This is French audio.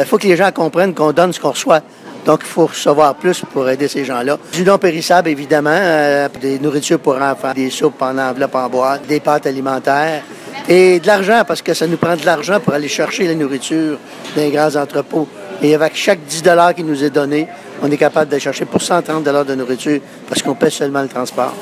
Il faut que les gens comprennent qu'on donne ce qu'on reçoit. Donc, il faut recevoir plus pour aider ces gens-là. Du non périssable, évidemment, euh, des nourritures pour enfants, des soupes en enveloppe en bois, des pâtes alimentaires et de l'argent, parce que ça nous prend de l'argent pour aller chercher la nourriture dans les grands entrepôts. Et avec chaque 10 qui nous est donné, on est capable de chercher pour 130 de nourriture parce qu'on paie seulement le transport.